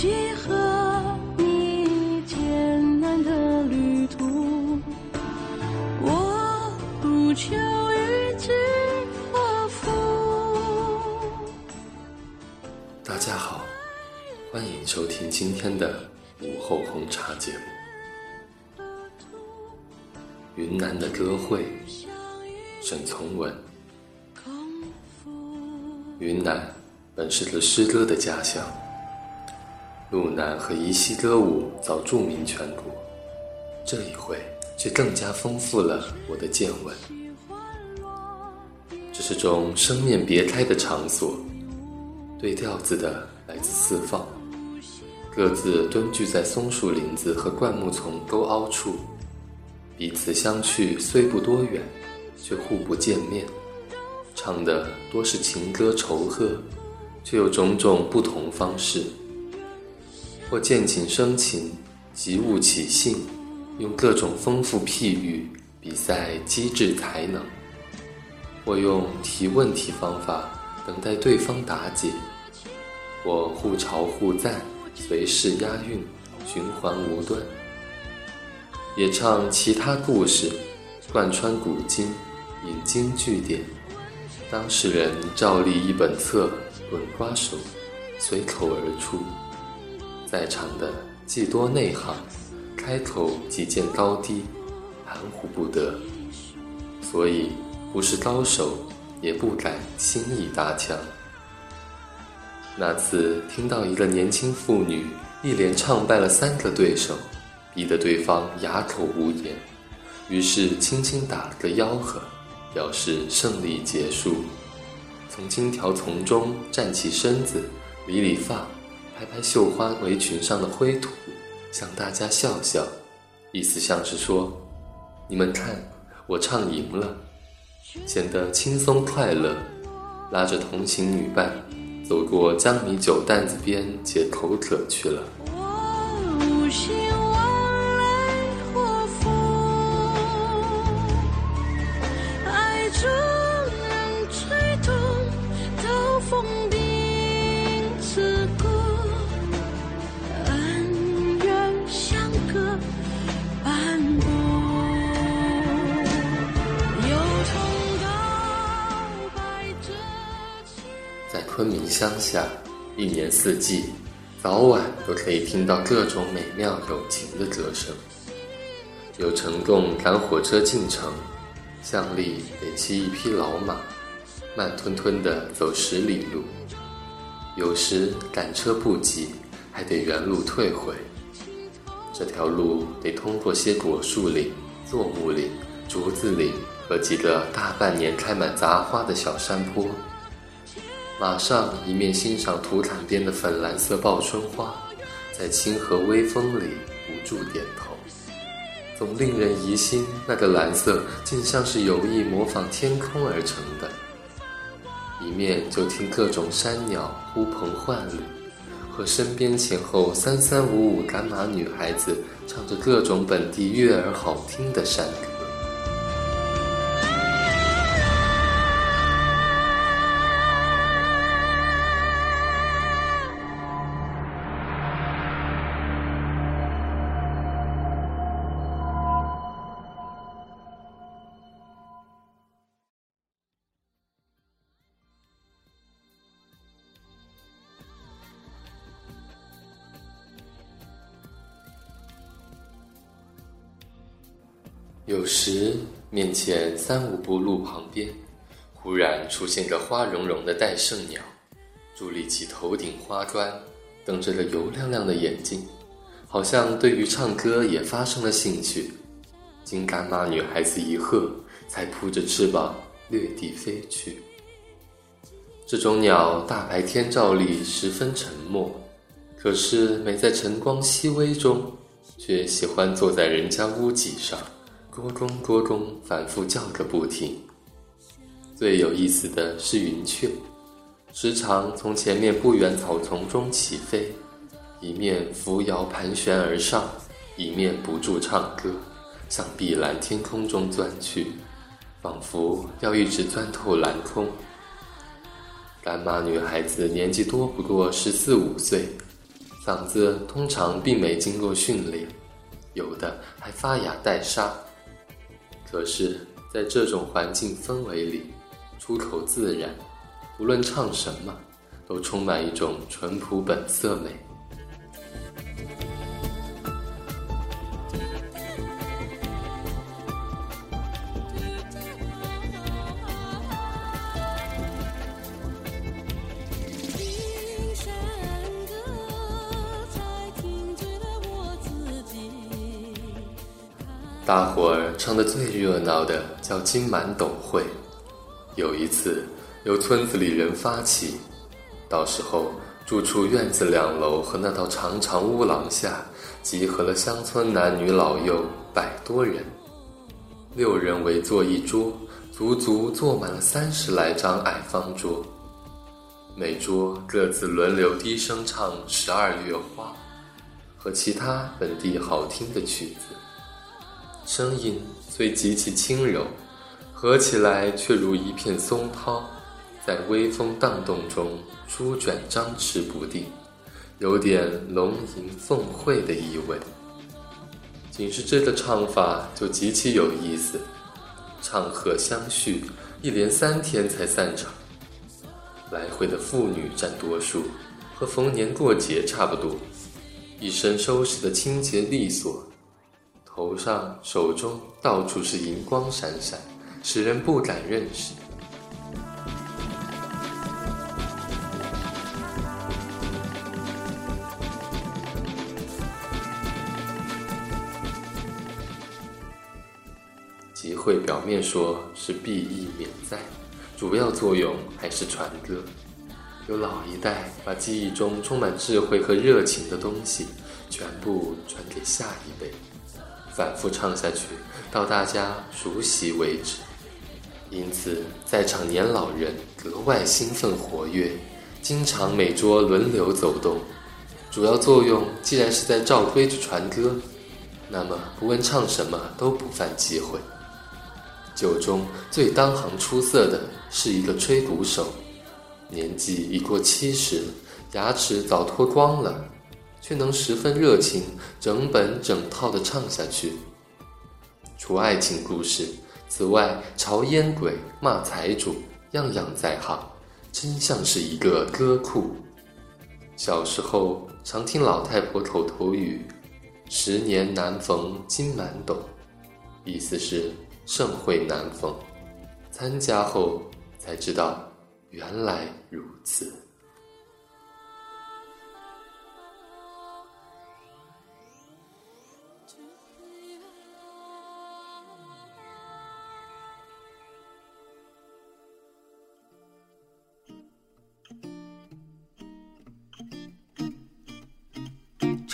契合你艰难的旅途大家好，欢迎收听今天的午后红茶节目。云南的歌会，沈从文。云南本是个诗歌的家乡，路南和彝溪歌舞早著名全国，这一回却更加丰富了我的见闻。这是种生面别开的场所。对调子的来自四方，各自蹲踞在松树林子和灌木丛沟凹处，彼此相去虽不多远，却互不见面。唱的多是情歌愁贺，却有种种不同方式，或见景生情，及物起兴，用各种丰富譬喻比赛机智才能；或用提问题方法。等待对方答解，或互嘲互赞，随势押韵，循环无断。也唱其他故事，贯穿古今，引经据典。当事人照例一本册，滚瓜熟，随口而出。在场的既多内行，开口即见高低，含糊不得，所以不是高手。也不敢轻易搭腔。那次听到一个年轻妇女一连唱败了三个对手，逼得对方哑口无言，于是轻轻打了个吆喝，表示胜利结束。从金条丛中站起身子，理理发，拍拍绣花围裙上的灰土，向大家笑笑，意思像是说：“你们看，我唱赢了。”显得轻松快乐，拉着同行女伴，走过江米酒担子边解口渴去了。昆明乡下，一年四季，早晚都可以听到各种美妙有情的歌声。有乘共赶火车进城，乡里得骑一匹老马，慢吞吞地走十里路。有时赶车不及，还得原路退回。这条路得通过些果树林、柞木林、竹子林和几个大半年开满杂花的小山坡。马上一面欣赏土坎边的粉蓝色报春花，在清河微风里不住点头，总令人疑心那个蓝色竟像是有意模仿天空而成的。一面就听各种山鸟呼朋唤侣，和身边前后三三五五赶马女孩子唱着各种本地悦耳好听的山歌。有时，面前三五步路旁边，忽然出现个花茸茸的戴胜鸟，伫立起头顶花冠，瞪着个油亮亮的眼睛，好像对于唱歌也发生了兴趣。经干妈女孩子一喝，才扑着翅膀掠地飞去。这种鸟大白天照例十分沉默，可是每在晨光熹微中，却喜欢坐在人家屋脊上，咕咚咕咚反复叫个不停。最有意思的是云雀，时常从前面不远草丛中起飞，一面扶摇盘旋而上，一面不住唱歌，向碧蓝天空中钻去，仿佛要一直钻透蓝空。干妈女孩子年纪多不过十四五岁，嗓子通常并没经过训练，有的还发哑带沙。可是，在这种环境氛围里，出口自然，无论唱什么，都充满一种淳朴本色美。大伙儿唱的最热闹的叫金满斗会。有一次，由村子里人发起，到时候住处院子两楼和那道长长屋廊下，集合了乡村男女老幼百多人，六人围坐一桌，足足坐满了三十来张矮方桌，每桌各自轮流低声唱《十二月花》和其他本地好听的曲子。声音虽极其轻柔，合起来却如一片松涛，在微风荡动中舒卷张弛不定，有点龙吟凤会的意味。仅是这个唱法就极其有意思，唱和相续，一连三天才散场。来回的妇女占多数，和逢年过节差不多，一身收拾的清洁利索。头上、手中到处是银光闪闪，使人不敢认识。集会表面说是避疫免灾，主要作用还是传歌。有老一代把记忆中充满智慧和热情的东西，全部传给下一辈。反复唱下去，到大家熟悉为止。因此，在场年老人格外兴奋活跃，经常每桌轮流走动。主要作用既然是在照规矩传歌，那么不问唱什么都不犯忌讳。酒中最当行出色的是一个吹鼓手，年纪已过七十，牙齿早脱光了。却能十分热情，整本整套的唱下去。除爱情故事，此外朝烟鬼、骂财主，样样在行，真像是一个歌库。小时候常听老太婆口头语：“十年难逢金满斗”，意思是盛会难逢。参加后才知道，原来如此。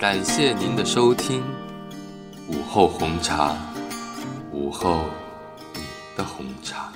感谢您的收听，午后红茶，午后你的红茶。